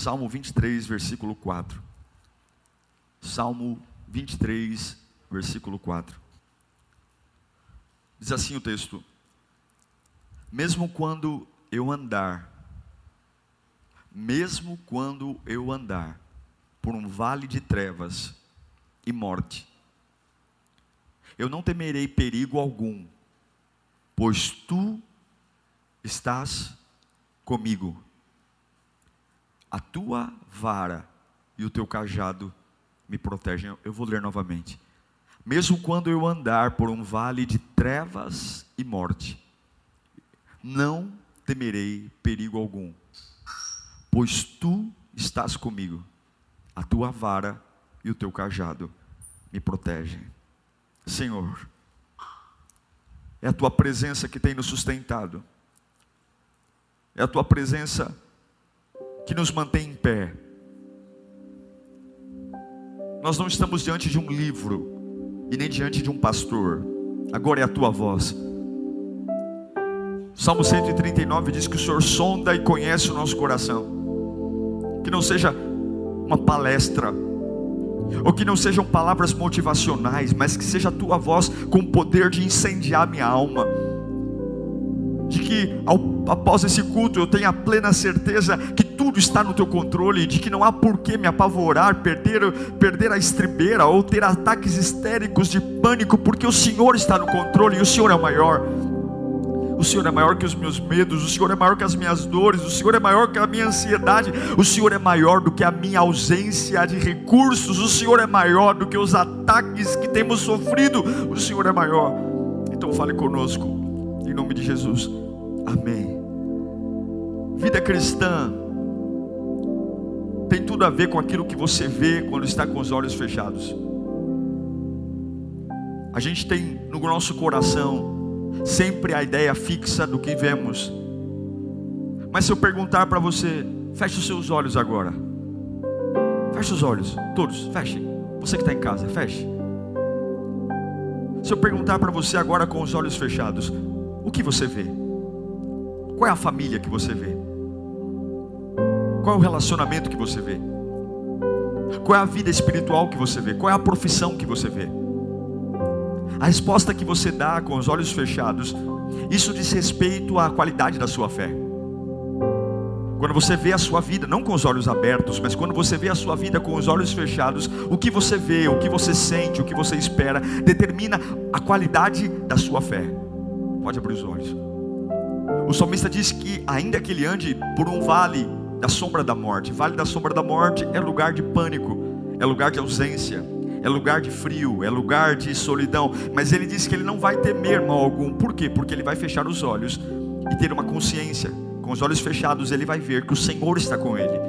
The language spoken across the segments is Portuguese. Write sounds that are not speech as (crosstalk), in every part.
Salmo 23, versículo 4. Salmo 23, versículo 4. Diz assim o texto: Mesmo quando eu andar, mesmo quando eu andar por um vale de trevas e morte, eu não temerei perigo algum, pois tu estás comigo a tua vara e o teu cajado me protegem. Eu vou ler novamente. Mesmo quando eu andar por um vale de trevas e morte, não temerei perigo algum, pois tu estás comigo, a tua vara e o teu cajado me protegem. Senhor, é a tua presença que tem nos sustentado, é a tua presença que nos mantém em pé. Nós não estamos diante de um livro e nem diante de um pastor. Agora é a tua voz. Salmo 139 diz que o Senhor sonda e conhece o nosso coração. Que não seja uma palestra, ou que não sejam palavras motivacionais, mas que seja a tua voz com o poder de incendiar minha alma de que ao, após esse culto eu tenha plena certeza que tudo está no teu controle, de que não há por que me apavorar, perder, perder a estribeira ou ter ataques histéricos de pânico, porque o Senhor está no controle e o Senhor é o maior. O Senhor é maior que os meus medos, o Senhor é maior que as minhas dores, o Senhor é maior que a minha ansiedade, o Senhor é maior do que a minha ausência de recursos, o Senhor é maior do que os ataques que temos sofrido, o Senhor é maior. Então fale conosco em nome de Jesus. Amém. Vida cristã tem tudo a ver com aquilo que você vê quando está com os olhos fechados. A gente tem no nosso coração sempre a ideia fixa do que vemos. Mas se eu perguntar para você, feche os seus olhos agora. Feche os olhos, todos, feche. Você que está em casa, feche. Se eu perguntar para você agora com os olhos fechados, o que você vê? Qual é a família que você vê? Qual é o relacionamento que você vê? Qual é a vida espiritual que você vê? Qual é a profissão que você vê? A resposta que você dá com os olhos fechados, isso diz respeito à qualidade da sua fé. Quando você vê a sua vida, não com os olhos abertos, mas quando você vê a sua vida com os olhos fechados, o que você vê, o que você sente, o que você espera, determina a qualidade da sua fé. Pode abrir os olhos. O salmista diz que, ainda que ele ande por um vale da sombra da morte, vale da sombra da morte é lugar de pânico, é lugar de ausência, é lugar de frio, é lugar de solidão, mas ele diz que ele não vai temer mal algum, por quê? Porque ele vai fechar os olhos e ter uma consciência, com os olhos fechados ele vai ver que o Senhor está com ele,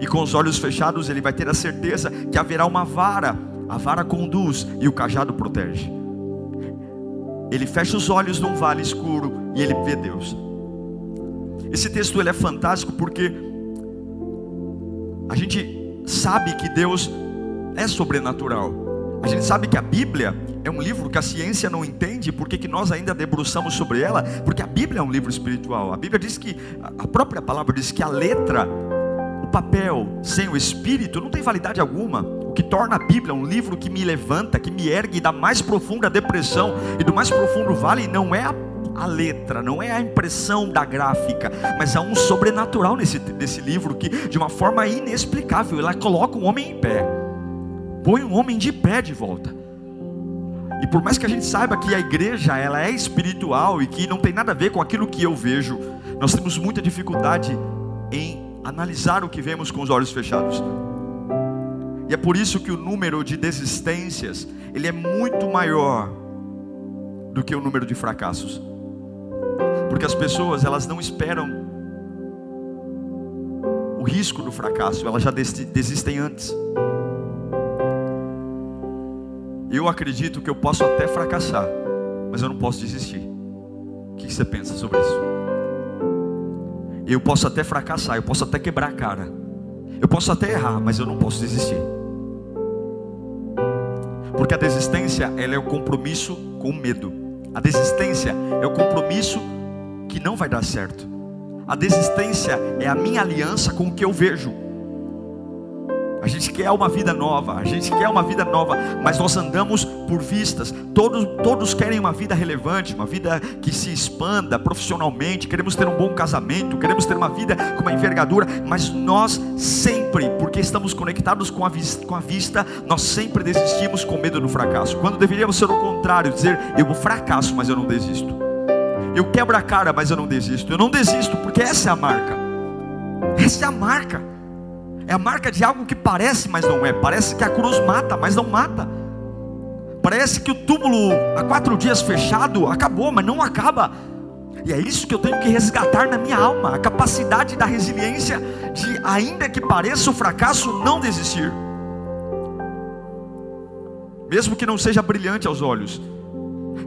e com os olhos fechados ele vai ter a certeza que haverá uma vara, a vara conduz e o cajado protege ele fecha os olhos num vale escuro e ele vê Deus. Esse texto ele é fantástico porque a gente sabe que Deus é sobrenatural. A gente sabe que a Bíblia é um livro que a ciência não entende, porque que nós ainda debruçamos sobre ela, porque a Bíblia é um livro espiritual. A Bíblia diz que a própria palavra diz que a letra, o papel sem o espírito não tem validade alguma. O que torna a Bíblia um livro que me levanta, que me ergue da mais profunda depressão e do mais profundo vale, não é a, a letra, não é a impressão da gráfica, mas há um sobrenatural nesse, nesse livro que, de uma forma inexplicável, ela coloca um homem em pé, põe um homem de pé de volta. E por mais que a gente saiba que a igreja ela é espiritual e que não tem nada a ver com aquilo que eu vejo, nós temos muita dificuldade em analisar o que vemos com os olhos fechados. E é por isso que o número de desistências, ele é muito maior do que o número de fracassos. Porque as pessoas, elas não esperam o, risco do fracasso, elas já desistem antes. Eu acredito que eu posso até fracassar, mas eu não posso desistir. O que você pensa sobre isso? Eu posso até fracassar, eu posso até quebrar a cara, eu posso até errar, mas eu não posso desistir. Porque a desistência, ela é o compromisso com o medo. A desistência é o compromisso que não vai dar certo. A desistência é a minha aliança com o que eu vejo. A gente quer uma vida nova, a gente quer uma vida nova, mas nós andamos por vistas. Todos, todos querem uma vida relevante, uma vida que se expanda profissionalmente. Queremos ter um bom casamento, queremos ter uma vida com uma envergadura, mas nós sempre, porque estamos conectados com a, vista, com a vista, nós sempre desistimos com medo do fracasso. Quando deveríamos ser o contrário, dizer eu fracasso, mas eu não desisto. Eu quebro a cara, mas eu não desisto. Eu não desisto, porque essa é a marca. Essa é a marca. É a marca de algo que parece, mas não é. Parece que a cruz mata, mas não mata. Parece que o túmulo há quatro dias fechado acabou, mas não acaba. E é isso que eu tenho que resgatar na minha alma, a capacidade da resiliência de, ainda que pareça o fracasso, não desistir. Mesmo que não seja brilhante aos olhos,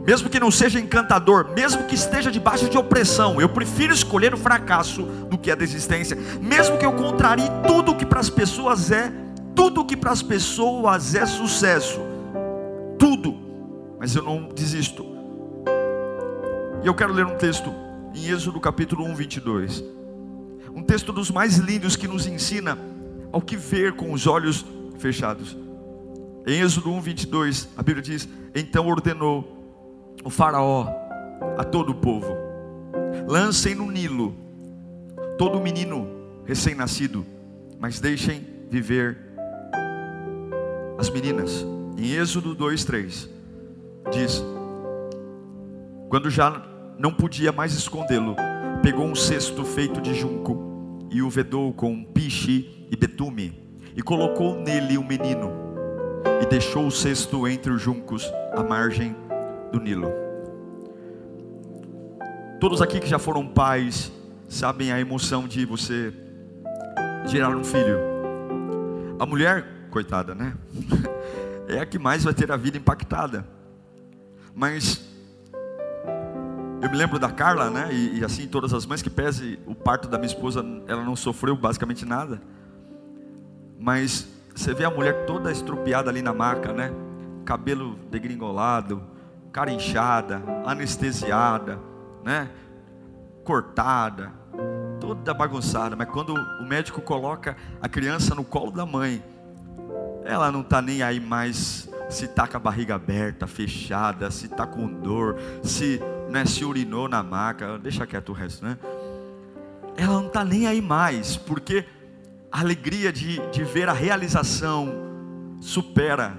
mesmo que não seja encantador, mesmo que esteja debaixo de opressão, eu prefiro escolher o fracasso do que a desistência, mesmo que eu contrarie tudo que para as pessoas é, tudo que para as pessoas é sucesso, tudo, mas eu não desisto. E eu quero ler um texto em Êxodo capítulo 1, 22, um texto dos mais lindos que nos ensina ao que ver com os olhos fechados. Em Êxodo 1, 22, a Bíblia diz: Então ordenou o Faraó a todo o povo: lancem no Nilo todo menino recém-nascido, mas deixem viver as meninas. Em Êxodo 2:3 diz: Quando já não podia mais escondê-lo, pegou um cesto feito de junco e o vedou com piche e betume e colocou nele o menino e deixou o cesto entre os juncos à margem do Nilo. Todos aqui que já foram pais sabem a emoção de você gerar um filho. A mulher, coitada, né? (laughs) É a que mais vai ter a vida impactada. Mas eu me lembro da Carla, né? E, e, assim, todas as mães que pese o parto da minha esposa, ela não sofreu basicamente nada. Mas você vê a mulher toda estrupiada ali na maca, né? Cabelo degringolado, cara inchada, anestesiada, né? Cortada, toda bagunçada, mas quando o médico coloca a criança no colo da mãe, ela não está nem aí mais se está com a barriga aberta, fechada, se está com dor, se, né, se urinou na maca, deixa quieto o resto, né? Ela não está nem aí mais, porque a alegria de, de ver a realização supera,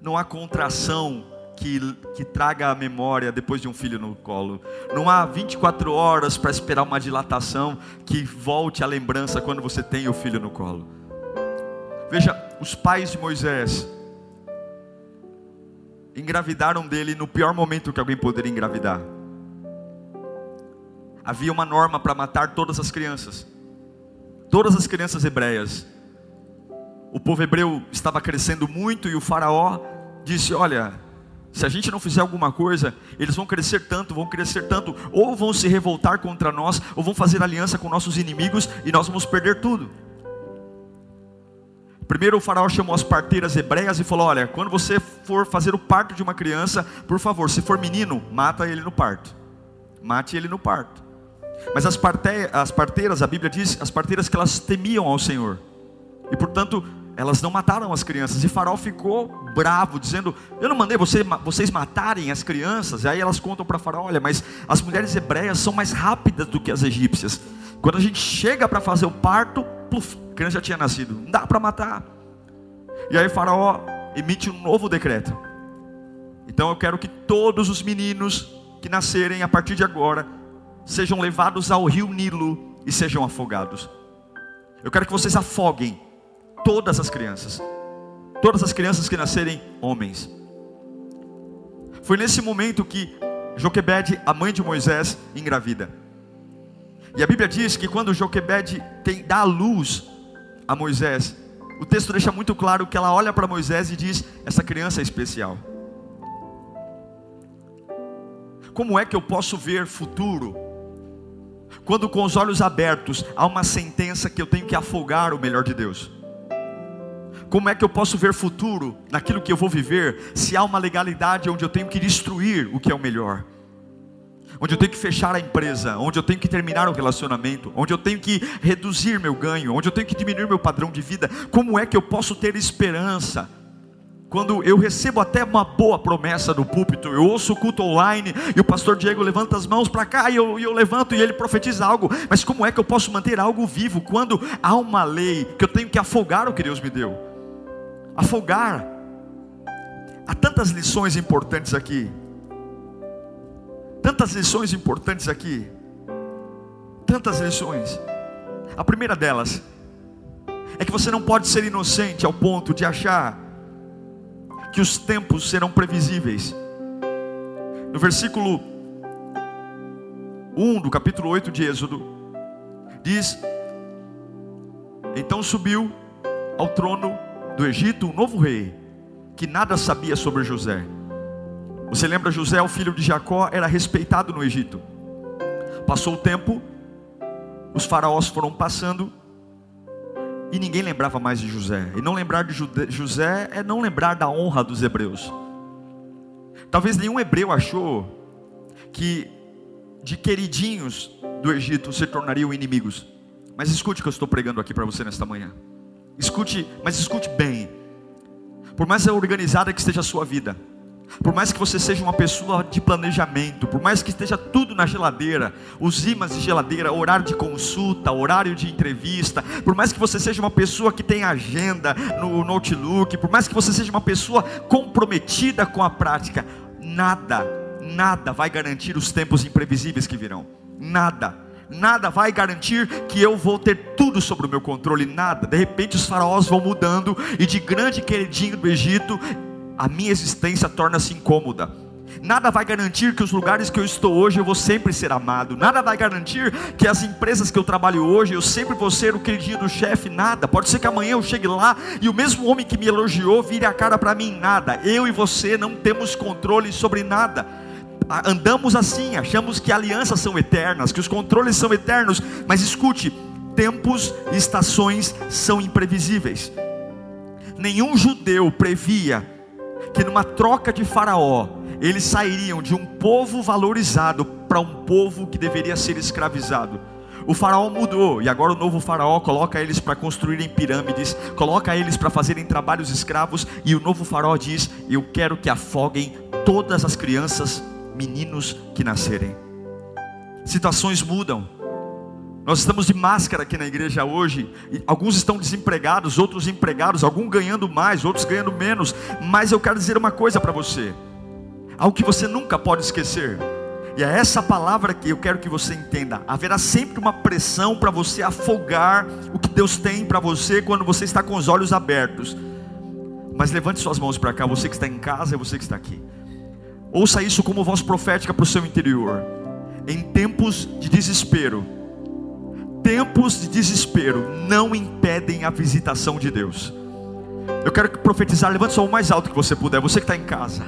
não há contração que, que traga a memória depois de um filho no colo. Não há 24 horas para esperar uma dilatação que volte a lembrança quando você tem o filho no colo. Veja, os pais de Moisés engravidaram dele no pior momento que alguém poderia engravidar. Havia uma norma para matar todas as crianças, todas as crianças hebreias. O povo hebreu estava crescendo muito e o faraó disse: Olha, se a gente não fizer alguma coisa, eles vão crescer tanto, vão crescer tanto, ou vão se revoltar contra nós, ou vão fazer aliança com nossos inimigos e nós vamos perder tudo. Primeiro o faraó chamou as parteiras hebreias e falou: Olha, quando você for fazer o parto de uma criança, por favor, se for menino, mata ele no parto. Mate ele no parto. Mas as, parte, as parteiras, a Bíblia diz, as parteiras que elas temiam ao Senhor. E portanto, elas não mataram as crianças. E Faraó ficou bravo, dizendo: Eu não mandei você, vocês matarem as crianças. E aí elas contam para Faraó: Olha, mas as mulheres hebreias são mais rápidas do que as egípcias. Quando a gente chega para fazer o parto, pluf, a criança já tinha nascido. Não dá para matar. E aí Faraó emite um novo decreto. Então eu quero que todos os meninos que nascerem a partir de agora sejam levados ao rio Nilo e sejam afogados. Eu quero que vocês afoguem todas as crianças, todas as crianças que nascerem homens. Foi nesse momento que Joquebede, a mãe de Moisés, engravida. E a Bíblia diz que quando Joquebede tem, dá a luz a Moisés, o texto deixa muito claro que ela olha para Moisés e diz: Essa criança é especial. Como é que eu posso ver futuro? Quando com os olhos abertos há uma sentença que eu tenho que afogar o melhor de Deus. Como é que eu posso ver futuro naquilo que eu vou viver se há uma legalidade onde eu tenho que destruir o que é o melhor? Onde eu tenho que fechar a empresa, onde eu tenho que terminar o relacionamento, onde eu tenho que reduzir meu ganho, onde eu tenho que diminuir meu padrão de vida. Como é que eu posso ter esperança? Quando eu recebo até uma boa promessa do púlpito, eu ouço o culto online e o pastor Diego levanta as mãos para cá e eu, eu levanto e ele profetiza algo, mas como é que eu posso manter algo vivo quando há uma lei que eu tenho que afogar o que Deus me deu? Afogar. Há tantas lições importantes aqui, tantas lições importantes aqui, tantas lições. A primeira delas é que você não pode ser inocente ao ponto de achar que os tempos serão previsíveis. No versículo 1 do capítulo 8 de Êxodo, diz: Então subiu ao trono do Egito um novo rei, que nada sabia sobre José. Você lembra José, o filho de Jacó, era respeitado no Egito. Passou o tempo, os faraós foram passando, e ninguém lembrava mais de José. E não lembrar de José é não lembrar da honra dos hebreus. Talvez nenhum hebreu achou que de queridinhos do Egito se tornariam inimigos. Mas escute o que eu estou pregando aqui para você nesta manhã. Escute, mas escute bem. Por mais organizada que esteja a sua vida, por mais que você seja uma pessoa de planejamento, por mais que esteja tudo na geladeira, os imãs de geladeira, horário de consulta, horário de entrevista, por mais que você seja uma pessoa que tem agenda no notebook, por mais que você seja uma pessoa comprometida com a prática, nada, nada vai garantir os tempos imprevisíveis que virão. Nada nada vai garantir que eu vou ter tudo sobre o meu controle, nada. De repente os faraós vão mudando e de grande queridinho do Egito a minha existência torna-se incômoda. Nada vai garantir que os lugares que eu estou hoje eu vou sempre ser amado. Nada vai garantir que as empresas que eu trabalho hoje eu sempre vou ser o queridinho do chefe. Nada. Pode ser que amanhã eu chegue lá e o mesmo homem que me elogiou vire a cara para mim. Nada. Eu e você não temos controle sobre nada. Andamos assim, achamos que alianças são eternas, que os controles são eternos. Mas escute: tempos e estações são imprevisíveis. Nenhum judeu previa que numa troca de Faraó, eles sairiam de um povo valorizado para um povo que deveria ser escravizado. O faraó mudou e agora o novo faraó coloca eles para construírem pirâmides, coloca eles para fazerem trabalhos escravos e o novo faraó diz: "Eu quero que afoguem todas as crianças, meninos que nascerem". Situações mudam. Nós estamos de máscara aqui na igreja hoje. alguns estão desempregados, outros empregados, alguns ganhando mais, outros ganhando menos. Mas eu quero dizer uma coisa para você: algo que você nunca pode esquecer. E é essa palavra que eu quero que você entenda. Haverá sempre uma pressão para você afogar o que Deus tem para você quando você está com os olhos abertos. Mas levante suas mãos para cá, você que está em casa e você que está aqui. Ouça isso como voz profética para o seu interior. Em tempos de desespero, tempos de desespero não impedem a visitação de Deus. Eu quero profetizar, levante só o mais alto que você puder, você que está em casa.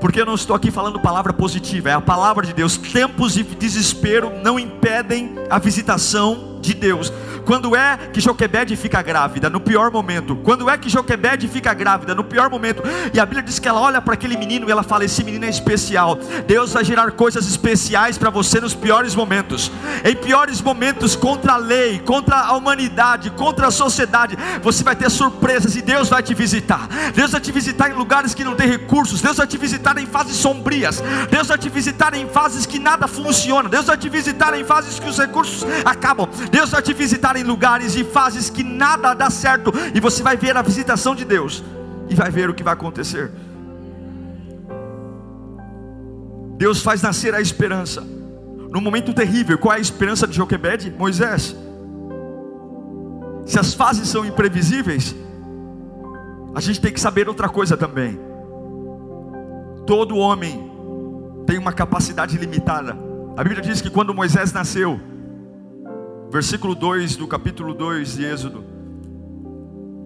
Porque eu não estou aqui falando palavra positiva, é a palavra de Deus. Tempos de desespero não impedem a visitação de Deus. Quando é que Joquebede fica grávida? No pior momento. Quando é que Joquebede fica grávida? No pior momento. E a Bíblia diz que ela olha para aquele menino e ela fala: Esse menino é especial. Deus vai gerar coisas especiais para você nos piores momentos. Em piores momentos, contra a lei, contra a humanidade, contra a sociedade, você vai ter surpresas e Deus vai te visitar. Deus vai te visitar em lugares que não tem recursos. Deus vai te visitar em fases sombrias. Deus vai te visitar em fases que nada funciona. Deus vai te visitar em fases que os recursos acabam. Deus vai te visitar em lugares e fases que nada dá certo, e você vai ver a visitação de Deus e vai ver o que vai acontecer. Deus faz nascer a esperança. No momento terrível, qual é a esperança de Joquebede? Moisés. Se as fases são imprevisíveis, a gente tem que saber outra coisa também. Todo homem tem uma capacidade limitada. A Bíblia diz que quando Moisés nasceu, Versículo 2 do capítulo 2 de Êxodo.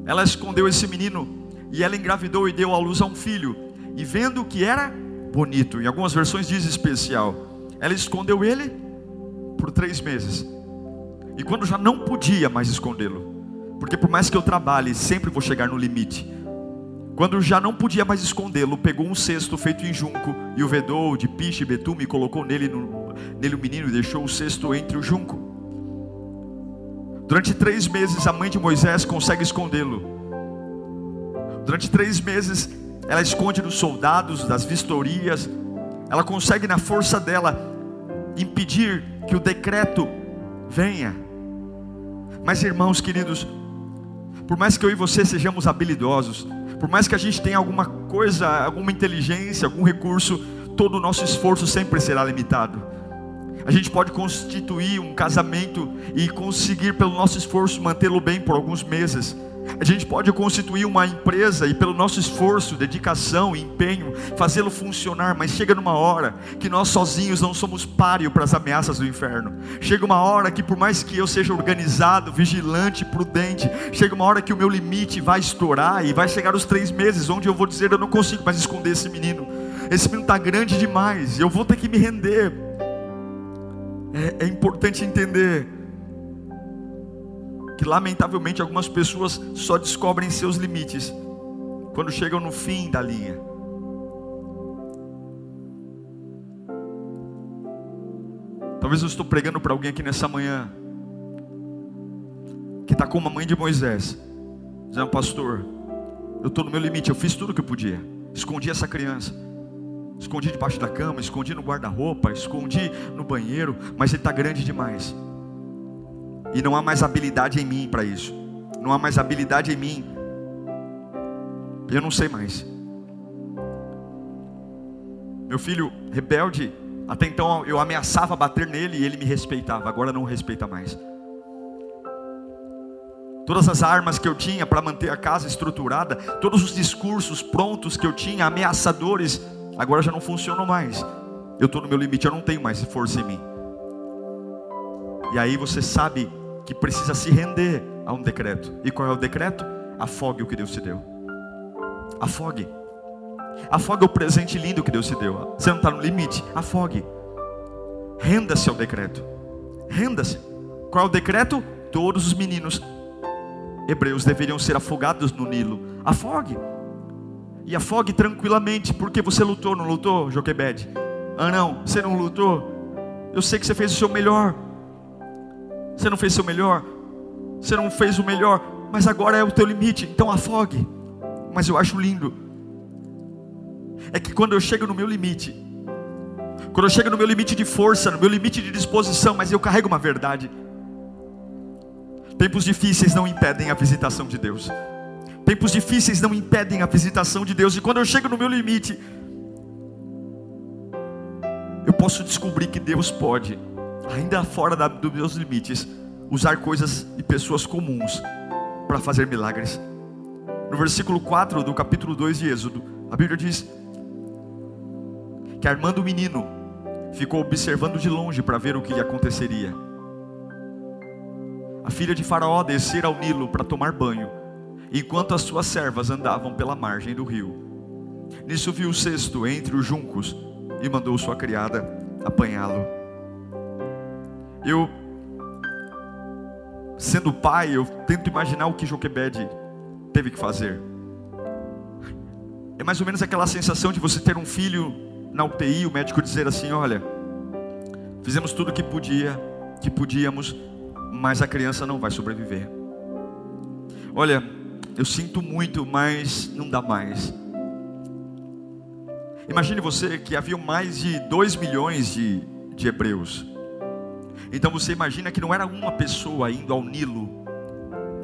Ela escondeu esse menino e ela engravidou e deu à luz a um filho. E vendo que era bonito, em algumas versões diz especial, ela escondeu ele por três meses. E quando já não podia mais escondê-lo, porque por mais que eu trabalhe, sempre vou chegar no limite. Quando já não podia mais escondê-lo, pegou um cesto feito em junco e o vedou de piche e betume e colocou nele, no, nele o menino e deixou o cesto entre o junco. Durante três meses, a mãe de Moisés consegue escondê-lo. Durante três meses, ela esconde dos soldados, das vistorias, ela consegue, na força dela, impedir que o decreto venha. Mas, irmãos queridos, por mais que eu e você sejamos habilidosos, por mais que a gente tenha alguma coisa, alguma inteligência, algum recurso, todo o nosso esforço sempre será limitado. A gente pode constituir um casamento e conseguir, pelo nosso esforço, mantê-lo bem por alguns meses. A gente pode constituir uma empresa e, pelo nosso esforço, dedicação e empenho, fazê-lo funcionar, mas chega numa hora que nós sozinhos não somos páreo para as ameaças do inferno. Chega uma hora que, por mais que eu seja organizado, vigilante, prudente, chega uma hora que o meu limite vai estourar e vai chegar os três meses, onde eu vou dizer: eu não consigo mais esconder esse menino. Esse menino está grande demais, eu vou ter que me render. É, é importante entender que lamentavelmente algumas pessoas só descobrem seus limites quando chegam no fim da linha. Talvez eu estou pregando para alguém aqui nessa manhã que está como a mãe de Moisés, dizendo, pastor, eu estou no meu limite, eu fiz tudo o que eu podia, escondi essa criança, escondi debaixo da cama, escondi no guarda-roupa, escondi no banheiro, mas ele está grande demais. E não há mais habilidade em mim para isso. Não há mais habilidade em mim. Eu não sei mais. Meu filho rebelde, até então eu ameaçava bater nele e ele me respeitava, agora não respeita mais. Todas as armas que eu tinha para manter a casa estruturada, todos os discursos prontos que eu tinha, ameaçadores, agora já não funcionam mais. Eu estou no meu limite, eu não tenho mais força em mim. E aí você sabe que precisa se render a um decreto. E qual é o decreto? Afogue o que Deus te deu. Afogue. Afogue o presente lindo que Deus te deu. Você não está no limite. Afogue. Renda-se ao decreto. Renda-se. Qual é o decreto? Todos os meninos hebreus deveriam ser afogados no Nilo. Afogue. E afogue tranquilamente, porque você lutou, não lutou, Joquebede? Ah, não, você não lutou. Eu sei que você fez o seu melhor. Você não fez o seu melhor. Você não fez o melhor. Mas agora é o teu limite. Então afogue. Mas eu acho lindo. É que quando eu chego no meu limite. Quando eu chego no meu limite de força, no meu limite de disposição, mas eu carrego uma verdade. Tempos difíceis não impedem a visitação de Deus. Tempos difíceis não impedem a visitação de Deus. E quando eu chego no meu limite, eu posso descobrir que Deus pode ainda fora da, dos meus limites, usar coisas e pessoas comuns para fazer milagres. No versículo 4 do capítulo 2 de Êxodo, a Bíblia diz que Armando o menino ficou observando de longe para ver o que aconteceria. A filha de Faraó descera ao Nilo para tomar banho, enquanto as suas servas andavam pela margem do rio. Nisso viu o cesto entre os juncos e mandou sua criada apanhá-lo. Eu, sendo pai, eu tento imaginar o que Joquebede teve que fazer. É mais ou menos aquela sensação de você ter um filho na UTI, o médico dizer assim: olha, fizemos tudo o que podia, que podíamos, mas a criança não vai sobreviver. Olha, eu sinto muito, mas não dá mais. Imagine você que havia mais de 2 milhões de, de hebreus. Então você imagina que não era uma pessoa indo ao Nilo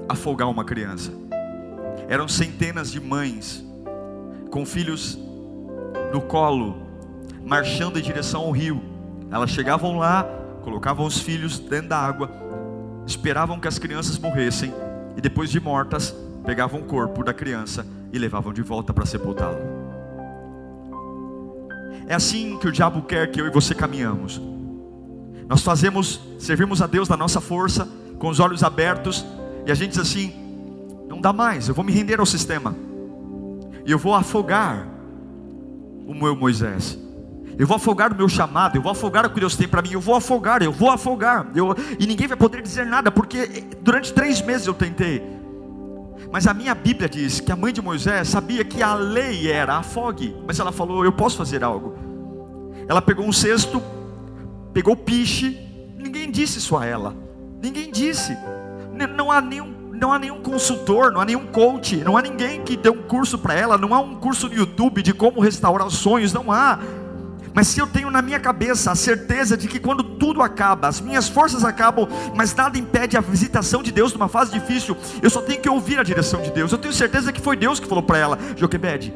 afogar uma criança. Eram centenas de mães com filhos no colo, marchando em direção ao rio. Elas chegavam lá, colocavam os filhos dentro da água, esperavam que as crianças morressem e depois de mortas, pegavam o corpo da criança e levavam de volta para sepultá-lo. É assim que o diabo quer que eu e você caminhamos Nós fazemos, servimos a Deus na nossa força, com os olhos abertos, e a gente diz assim: não dá mais, eu vou me render ao sistema, e eu vou afogar o meu Moisés. Eu vou afogar o meu chamado, eu vou afogar o que Deus tem para mim, eu vou afogar, eu vou afogar, eu, e ninguém vai poder dizer nada, porque durante três meses eu tentei. Mas a minha Bíblia diz que a mãe de Moisés sabia que a lei era afogue, mas ela falou: Eu posso fazer algo. Ela pegou um cesto, pegou piche, ninguém disse isso a ela, ninguém disse, não há nenhum não há nenhum consultor, não há nenhum coach, não há ninguém que dê um curso para ela, não há um curso no YouTube de como restaurar sonhos, não há. Mas se eu tenho na minha cabeça a certeza de que quando tudo acaba, as minhas forças acabam, mas nada impede a visitação de Deus numa fase difícil, eu só tenho que ouvir a direção de Deus. Eu tenho certeza que foi Deus que falou para ela: Joquebede,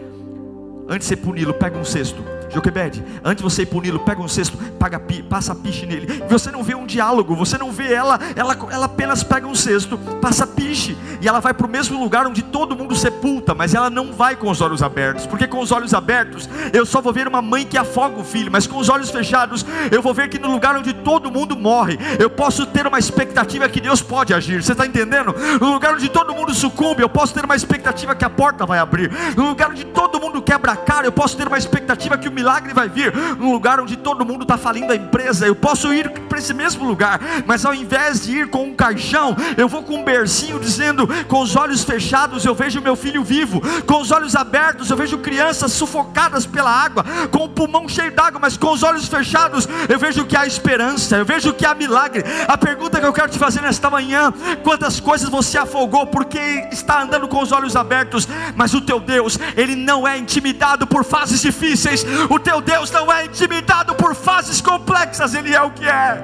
antes de você puni-lo, pega um cesto Joquebede, antes de você ir puni-lo, pega um cesto, paga, passa piche nele. Você não vê um diálogo, você não vê ela, ela, ela apenas pega um cesto, passa piche, e ela vai para o mesmo lugar onde todo mundo sepulta, mas ela não vai com os olhos abertos, porque com os olhos abertos eu só vou ver uma mãe que afoga o filho, mas com os olhos fechados eu vou ver que no lugar onde todo mundo morre, eu posso ter uma expectativa que Deus pode agir. Você está entendendo? No lugar onde todo mundo sucumbe, eu posso ter uma expectativa que a porta vai abrir. No lugar onde todo mundo quebra a cara, eu posso ter uma expectativa que o milagre vai vir num lugar onde todo mundo está falindo a empresa. Eu posso ir para esse mesmo lugar, mas ao invés de ir com um caixão, eu vou com um bercinho dizendo: com os olhos fechados eu vejo meu filho vivo, com os olhos abertos eu vejo crianças sufocadas pela água, com o pulmão cheio d'água, mas com os olhos fechados eu vejo que há esperança, eu vejo que há milagre. A pergunta que eu quero te fazer nesta manhã: quantas coisas você afogou porque está andando com os olhos abertos, mas o teu Deus, ele não é intimidado por fases difíceis, o teu Deus não é intimidado por fases complexas, Ele é o que é.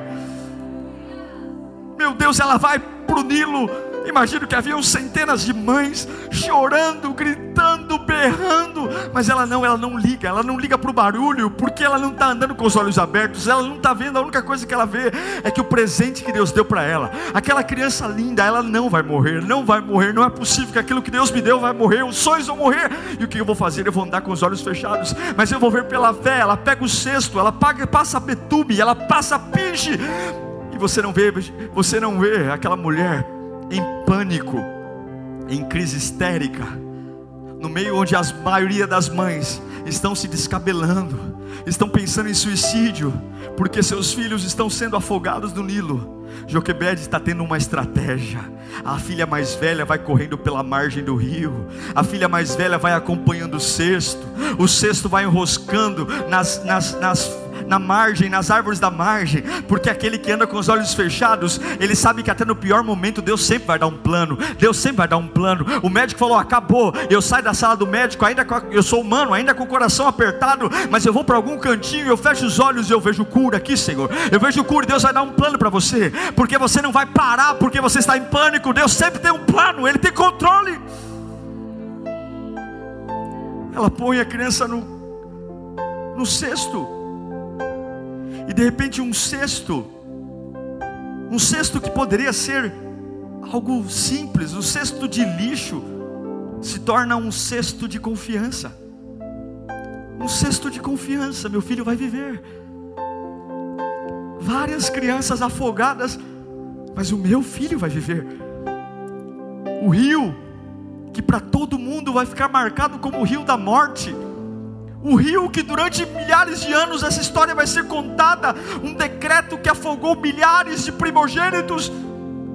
Meu Deus, ela vai para o Nilo Imagino que haviam centenas de mães chorando, gritando, berrando, mas ela não, ela não liga, ela não liga para o barulho, porque ela não está andando com os olhos abertos, ela não está vendo, a única coisa que ela vê é que o presente que Deus deu para ela, aquela criança linda, ela não vai morrer, não vai morrer, não é possível que aquilo que Deus me deu vai morrer, os sonhos vão morrer, e o que eu vou fazer? Eu vou andar com os olhos fechados, mas eu vou ver pela fé, ela pega o cesto, ela paga, passa betume, ela passa pinche, e você não vê, você não vê aquela mulher em pânico, em crise histérica, no meio onde a maioria das mães estão se descabelando, estão pensando em suicídio, porque seus filhos estão sendo afogados no Nilo. Joquebede está tendo uma estratégia. A filha mais velha vai correndo pela margem do rio. A filha mais velha vai acompanhando o cesto. O cesto vai enroscando nas, nas, nas na margem, nas árvores da margem, porque aquele que anda com os olhos fechados, ele sabe que até no pior momento Deus sempre vai dar um plano. Deus sempre vai dar um plano. O médico falou: acabou. Eu saio da sala do médico, ainda com, eu sou humano, ainda com o coração apertado, mas eu vou para algum cantinho, eu fecho os olhos e eu vejo cura aqui, Senhor. Eu vejo cura, Deus vai dar um plano para você, porque você não vai parar porque você está em pânico. Deus sempre tem um plano, Ele tem controle. Ela põe a criança no, no cesto e de repente um cesto, um cesto que poderia ser algo simples, um cesto de lixo, se torna um cesto de confiança. Um cesto de confiança, meu filho vai viver. Várias crianças afogadas, mas o meu filho vai viver. O rio, que para todo mundo vai ficar marcado como o rio da morte, o rio que durante milhares de anos essa história vai ser contada, um decreto que afogou milhares de primogênitos,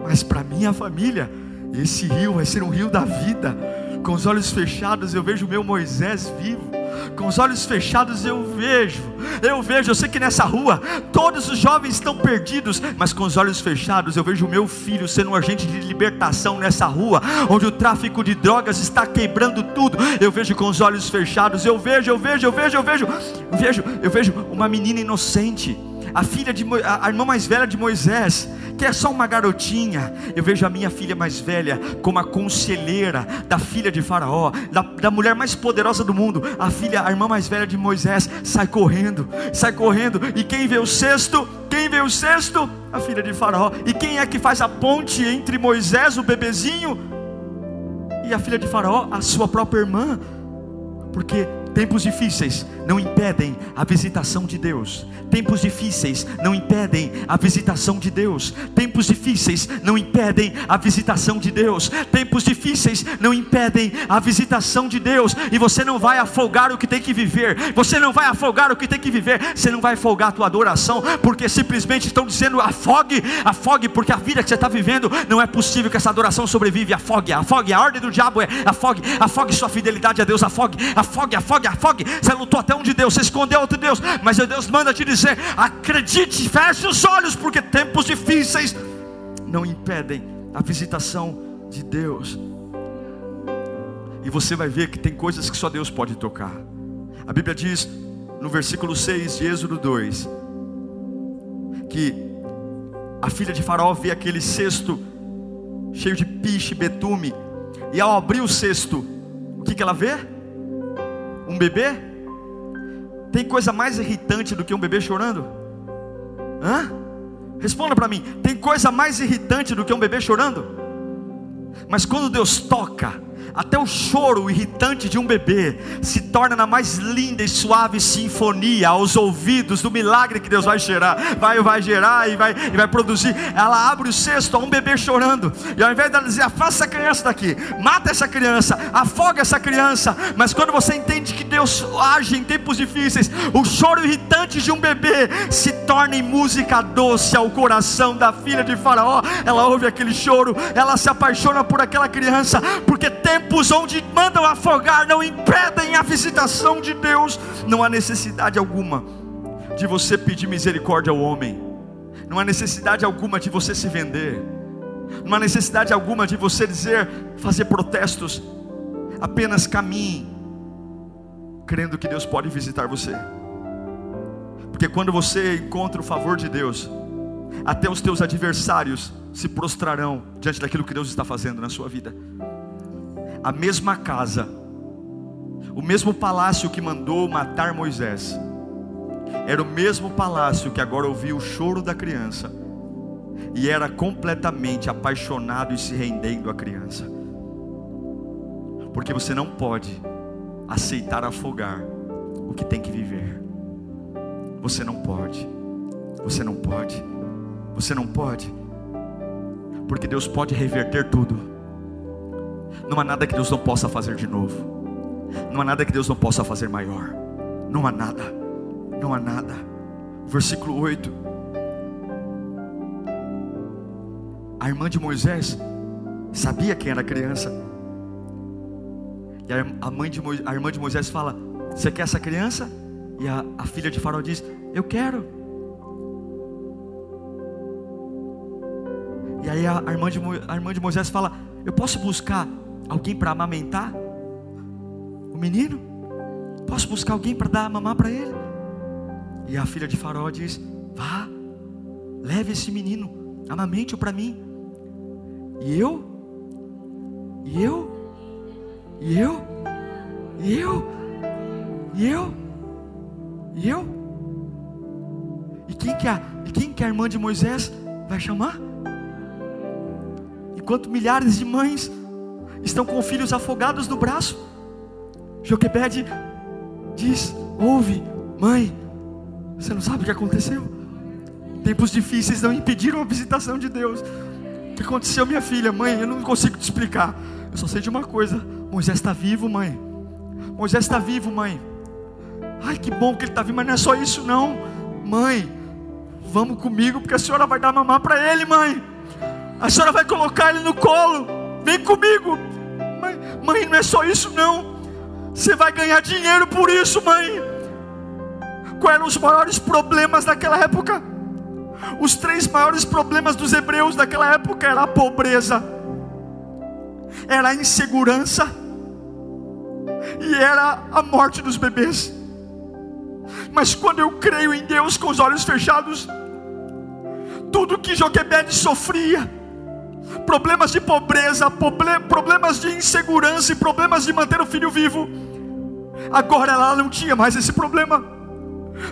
mas para minha família, esse rio vai ser um rio da vida. Com os olhos fechados eu vejo meu Moisés vivo com os olhos fechados eu vejo, eu vejo, eu sei que nessa rua todos os jovens estão perdidos, mas com os olhos fechados eu vejo o meu filho sendo um agente de libertação nessa rua, onde o tráfico de drogas está quebrando tudo. Eu vejo com os olhos fechados, eu vejo, eu vejo, eu vejo, eu vejo, eu vejo, eu vejo uma menina inocente a filha de a irmã mais velha de Moisés, que é só uma garotinha. Eu vejo a minha filha mais velha como a conselheira da filha de Faraó, da, da mulher mais poderosa do mundo. A filha, a irmã mais velha de Moisés, sai correndo, sai correndo. E quem vê o cesto? Quem vê o cesto? A filha de Faraó. E quem é que faz a ponte entre Moisés, o bebezinho, e a filha de Faraó, a sua própria irmã? Porque tempos difíceis não impedem a visitação de Deus. Tempos difíceis não impedem a visitação de Deus. Tempos difíceis não impedem a visitação de Deus. Tempos difíceis não impedem a visitação de Deus. E você não vai afogar o que tem que viver. Você não vai afogar o que tem que viver. Você não vai afogar a tua adoração, porque simplesmente estão dizendo afogue, afogue, porque a vida que você está vivendo não é possível que essa adoração sobrevive. Afogue, afogue. A ordem do diabo é afogue, afogue sua fidelidade a Deus. Afogue, afogue, afogue, afogue. Você lutou até um de Deus, você escondeu outro Deus, mas Deus manda te dizer: acredite, feche os olhos, porque tempos difíceis não impedem a visitação de Deus. E você vai ver que tem coisas que só Deus pode tocar. A Bíblia diz no versículo 6 de Êxodo 2 que a filha de Faraó vê aquele cesto cheio de piche, betume, e ao abrir o cesto, o que, que ela vê? Um bebê? Tem coisa mais irritante do que um bebê chorando? Hã? Responda para mim: tem coisa mais irritante do que um bebê chorando? Mas quando Deus toca, até o choro irritante de um bebê se torna na mais linda e suave sinfonia aos ouvidos do milagre que Deus vai gerar, vai, vai gerar e vai, e vai produzir. Ela abre o cesto a um bebê chorando, e ao invés dela dizer, afasta essa criança daqui, mata essa criança, afoga essa criança, mas quando você entende que Deus age em tempos difíceis, o choro irritante de um bebê se torna em música doce ao coração da filha de Faraó. Ela ouve aquele choro, ela se apaixona por aquela criança, porque tem tempos onde mandam afogar não impedem a visitação de Deus. Não há necessidade alguma de você pedir misericórdia ao homem. Não há necessidade alguma de você se vender. Não há necessidade alguma de você dizer, fazer protestos. Apenas caminhe, crendo que Deus pode visitar você. Porque quando você encontra o favor de Deus, até os teus adversários se prostrarão diante daquilo que Deus está fazendo na sua vida a mesma casa, o mesmo palácio que mandou matar Moisés, era o mesmo palácio que agora ouvia o choro da criança, e era completamente apaixonado e se rendendo à criança, porque você não pode aceitar afogar o que tem que viver, você não pode, você não pode, você não pode, porque Deus pode reverter tudo. Não há nada que Deus não possa fazer de novo. Não há nada que Deus não possa fazer maior. Não há nada. Não há nada. Versículo 8. A irmã de Moisés sabia quem era a criança. E a, mãe de Moisés, a irmã de Moisés fala: Você quer essa criança? E a, a filha de Faraó diz: Eu quero. E aí a, a, irmã de, a irmã de Moisés fala: Eu posso buscar alguém para amamentar o menino? Posso buscar alguém para dar a mamar para ele? E a filha de Faraó diz: Vá, leve esse menino, amamente-o para mim. E eu? E eu? E eu? E eu? E eu? E eu? E quem que a, e quem que a irmã de Moisés vai chamar? Enquanto milhares de mães estão com filhos afogados no braço. Joquebede diz: Ouve, mãe, você não sabe o que aconteceu? Tempos difíceis não impediram a visitação de Deus. O que aconteceu, minha filha? Mãe, eu não consigo te explicar. Eu só sei de uma coisa: Moisés está vivo, mãe. Moisés está vivo, mãe. Ai, que bom que ele está vivo, mas não é só isso, não. Mãe, vamos comigo, porque a senhora vai dar mamar para ele, mãe. A senhora vai colocar ele no colo. Vem comigo. Mãe, não é só isso não. Você vai ganhar dinheiro por isso, mãe. Quais eram os maiores problemas daquela época? Os três maiores problemas dos hebreus daquela época era a pobreza, era a insegurança e era a morte dos bebês. Mas quando eu creio em Deus com os olhos fechados, tudo que Joquebede sofria, problemas de pobreza, problemas de insegurança e problemas de manter o filho vivo. Agora ela não tinha mais esse problema,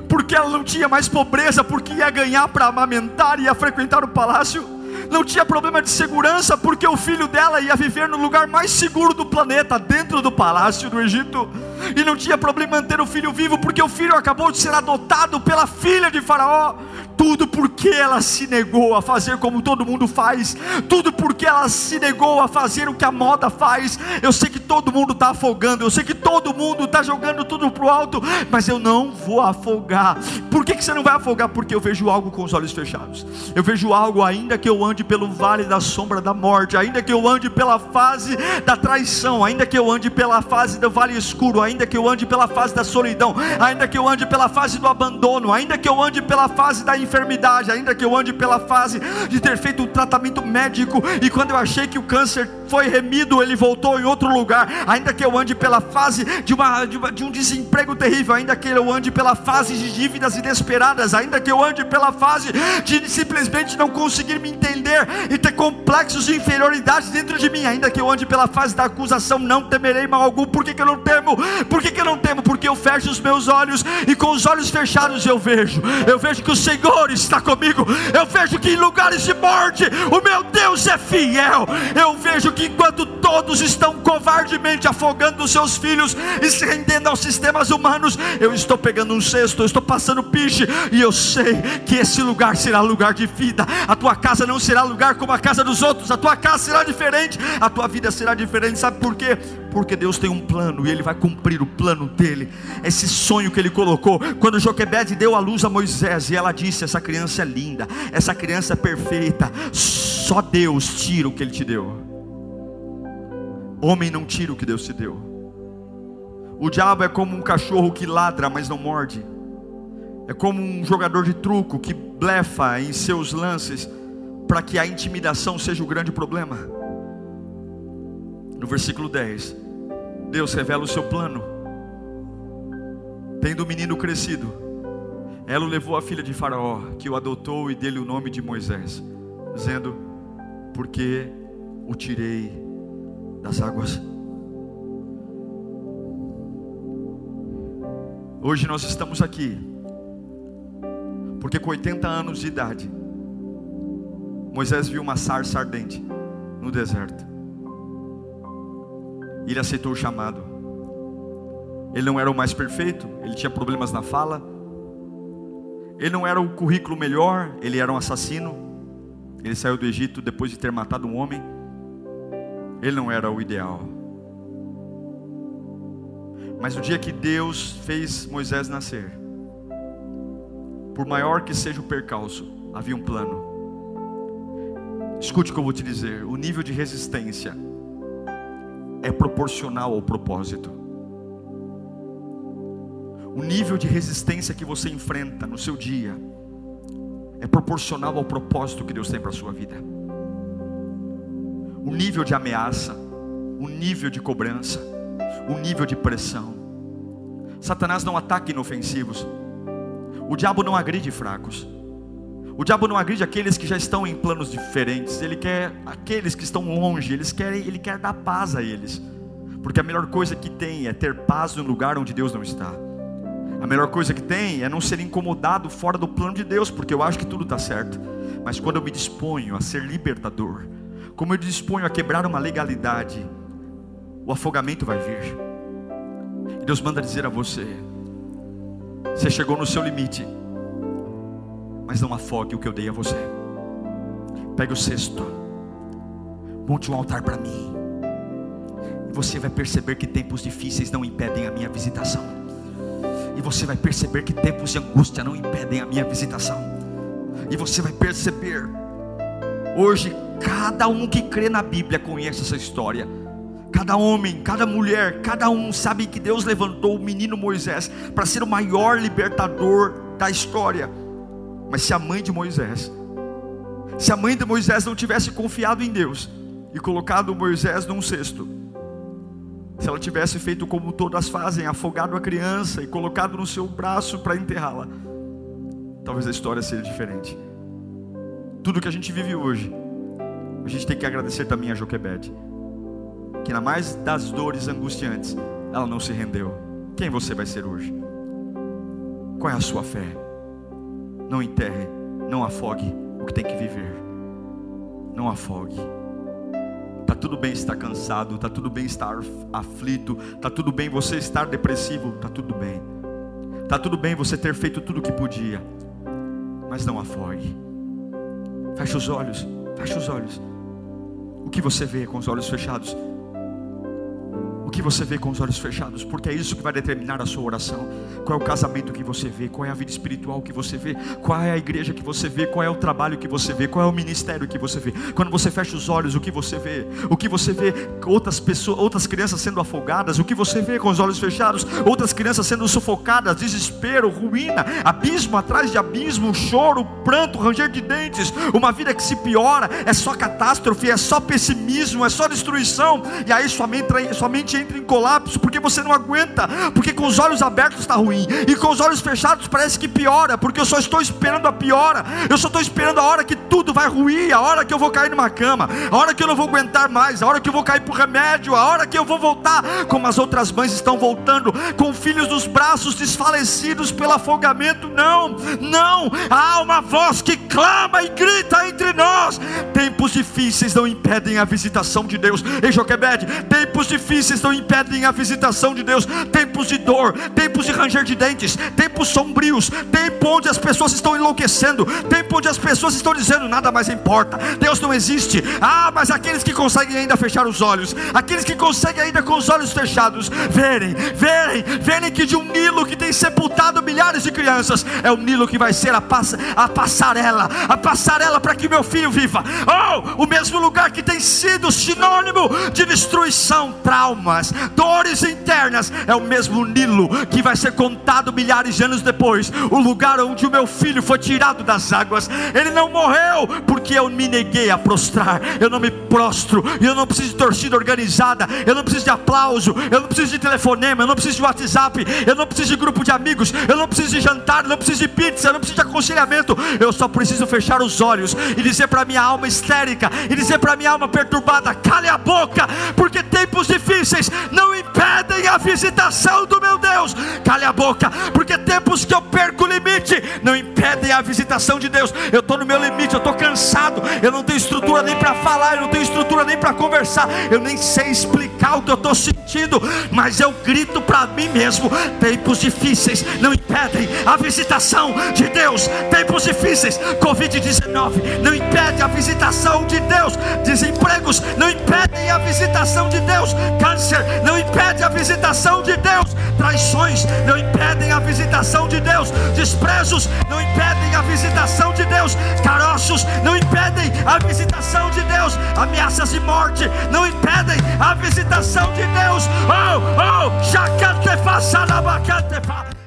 porque ela não tinha mais pobreza, porque ia ganhar para amamentar, ia frequentar o palácio. Não tinha problema de segurança, porque o filho dela ia viver no lugar mais seguro do planeta, dentro do palácio do Egito e não tinha problema em manter o filho vivo, porque o filho acabou de ser adotado pela filha de Faraó. Tudo porque ela se negou a fazer como todo mundo faz, tudo porque ela se negou a fazer o que a moda faz. Eu sei que todo mundo está afogando, eu sei que todo mundo está jogando tudo para o alto, mas eu não vou afogar. Por que, que você não vai afogar? Porque eu vejo algo com os olhos fechados, eu vejo algo, ainda que eu ande pelo vale da sombra da morte, ainda que eu ande pela fase da traição, ainda que eu ande pela fase do vale escuro, ainda que eu ande pela fase da solidão, ainda que eu ande pela fase do abandono, ainda que eu ande pela fase da enfermidade, ainda que eu ande pela fase de ter feito um tratamento médico e quando eu achei que o câncer foi remido, ele voltou em outro lugar, ainda que eu ande pela fase de, uma, de, uma, de um desemprego terrível, ainda que eu ande pela fase de dívidas inesperadas, ainda que eu ande pela fase de simplesmente não conseguir me entender e ter complexos de inferioridade dentro de mim, ainda que eu ande pela fase da acusação, não temerei mal algum. Por que, que eu não temo? Por que, que eu não temo? Porque eu fecho os meus olhos e com os olhos fechados eu vejo, eu vejo que o Senhor está comigo, eu vejo que em lugares de morte o meu Deus é fiel, eu vejo que enquanto todos estão covardemente afogando os seus filhos e se rendendo aos sistemas humanos, eu estou pegando um cesto, eu estou passando piche e eu sei que esse lugar será lugar de vida. A tua casa não será lugar como a casa dos outros, a tua casa será diferente, a tua vida será diferente. Sabe por quê? Porque Deus tem um plano e Ele vai cumprir o plano dele. Esse sonho que Ele colocou, quando Joquebede deu a luz a Moisés e ela disse: Essa criança é linda, essa criança é perfeita, só Deus tira o que Ele te deu. Homem não tira o que Deus te deu. O diabo é como um cachorro que ladra, mas não morde. É como um jogador de truco que blefa em seus lances para que a intimidação seja o grande problema. No versículo 10, Deus revela o seu plano. Tendo o menino crescido, ela levou à filha de Faraó, que o adotou e deu-lhe o nome de Moisés, dizendo: Porque o tirei das águas. Hoje nós estamos aqui, porque com 80 anos de idade, Moisés viu uma sarça ardente no deserto. Ele aceitou o chamado. Ele não era o mais perfeito, ele tinha problemas na fala. Ele não era o currículo melhor, ele era um assassino. Ele saiu do Egito depois de ter matado um homem. Ele não era o ideal. Mas o dia que Deus fez Moisés nascer, por maior que seja o percalço, havia um plano. Escute o que eu vou te dizer: o nível de resistência é proporcional ao propósito. O nível de resistência que você enfrenta no seu dia é proporcional ao propósito que Deus tem para a sua vida o nível de ameaça, o nível de cobrança, o nível de pressão. Satanás não ataca inofensivos. O diabo não agride fracos. O diabo não agride aqueles que já estão em planos diferentes. Ele quer aqueles que estão longe. Eles querem, ele quer dar paz a eles. Porque a melhor coisa que tem é ter paz no lugar onde Deus não está. A melhor coisa que tem é não ser incomodado fora do plano de Deus, porque eu acho que tudo está certo. Mas quando eu me disponho a ser libertador, como eu disponho a quebrar uma legalidade, o afogamento vai vir. E Deus manda dizer a você: você chegou no seu limite, mas não afogue o que eu dei a você. Pegue o cesto, monte um altar para mim, e você vai perceber que tempos difíceis não impedem a minha visitação. E você vai perceber que tempos de angústia não impedem a minha visitação. E você vai perceber hoje Cada um que crê na Bíblia conhece essa história. Cada homem, cada mulher, cada um sabe que Deus levantou o menino Moisés para ser o maior libertador da história. Mas se a mãe de Moisés, se a mãe de Moisés não tivesse confiado em Deus e colocado Moisés num cesto, se ela tivesse feito como todas fazem, afogado a criança e colocado no seu braço para enterrá-la, talvez a história seja diferente. Tudo que a gente vive hoje a gente tem que agradecer também a Joquebede, que na mais das dores angustiantes, ela não se rendeu. Quem você vai ser hoje? Qual é a sua fé? Não enterre, não afogue o que tem que viver. Não afogue. Tá tudo bem estar cansado, tá tudo bem estar aflito, tá tudo bem você estar depressivo, tá tudo bem. Tá tudo bem você ter feito tudo o que podia, mas não afogue. Feche os olhos, feche os olhos. O que você vê com os olhos fechados? O que você vê com os olhos fechados, porque é isso que vai determinar a sua oração. Qual é o casamento que você vê, qual é a vida espiritual que você vê, qual é a igreja que você vê, qual é o trabalho que você vê, qual é o ministério que você vê. Quando você fecha os olhos, o que você vê? O que você vê? Outras pessoas, outras crianças sendo afogadas, o que você vê com os olhos fechados? Outras crianças sendo sufocadas, desespero, ruína, abismo atrás de abismo, choro, pranto, ranger de dentes, uma vida que se piora, é só catástrofe, é só pessimismo, é só destruição, e aí sua mente, sua mente entra em colapso, porque você não aguenta, porque com os olhos abertos está ruim, e com os olhos fechados parece que piora, porque eu só estou esperando a piora, eu só estou esperando a hora que tudo vai ruir, a hora que eu vou cair numa cama, a hora que eu não vou aguentar mais, a hora que eu vou cair para o remédio, a hora que eu vou voltar, como as outras mães estão voltando, com filhos nos braços desfalecidos pelo afogamento. Não, não, há uma voz que clama e grita entre nós. Tempos difíceis não impedem a visitação de Deus. Em Joquebed, tempos difíceis não não impedem a visitação de Deus. Tempos de dor, tempos de ranger de dentes, tempos sombrios, tempo onde as pessoas estão enlouquecendo, tempo onde as pessoas estão dizendo nada mais importa, Deus não existe. Ah, mas aqueles que conseguem ainda fechar os olhos, aqueles que conseguem ainda com os olhos fechados, verem, verem, verem que de um Nilo que tem sepultado milhares de crianças, é o Nilo que vai ser a, pass a passarela, a passarela para que meu filho viva. Oh, o mesmo lugar que tem sido sinônimo de destruição, trauma dores internas, é o mesmo Nilo que vai ser contado milhares de anos depois. O lugar onde o meu filho foi tirado das águas. Ele não morreu porque eu me neguei a prostrar. Eu não me prostro, eu não preciso de torcida organizada, eu não preciso de aplauso, eu não preciso de telefonema, eu não preciso de WhatsApp, eu não preciso de grupo de amigos, eu não preciso de jantar, eu não preciso de pizza, eu não preciso de aconselhamento. Eu só preciso fechar os olhos e dizer para minha alma histérica e dizer para minha alma perturbada: cale a boca, porque tempos difíceis não impedem a visitação do meu Deus. Cale a boca, porque tempos que eu perco o limite não impedem a visitação de Deus. Eu estou no meu limite, eu estou cansado, eu não tenho estrutura nem para falar, eu não tenho estrutura nem para conversar, eu nem sei explicar o que eu estou sentindo, mas eu grito para mim mesmo: tempos difíceis não impedem a visitação de Deus. Tempos difíceis, Covid-19 não impede a visitação de Deus. Desempregos não impedem a visitação de Deus. Câncer não impede a visitação de Deus, traições não impedem a visitação de Deus, desprezos não impedem a visitação de Deus, caroços não impedem a visitação de Deus, ameaças de morte não impedem a visitação de Deus. Oh, oh, jacatefa, salabacatefa.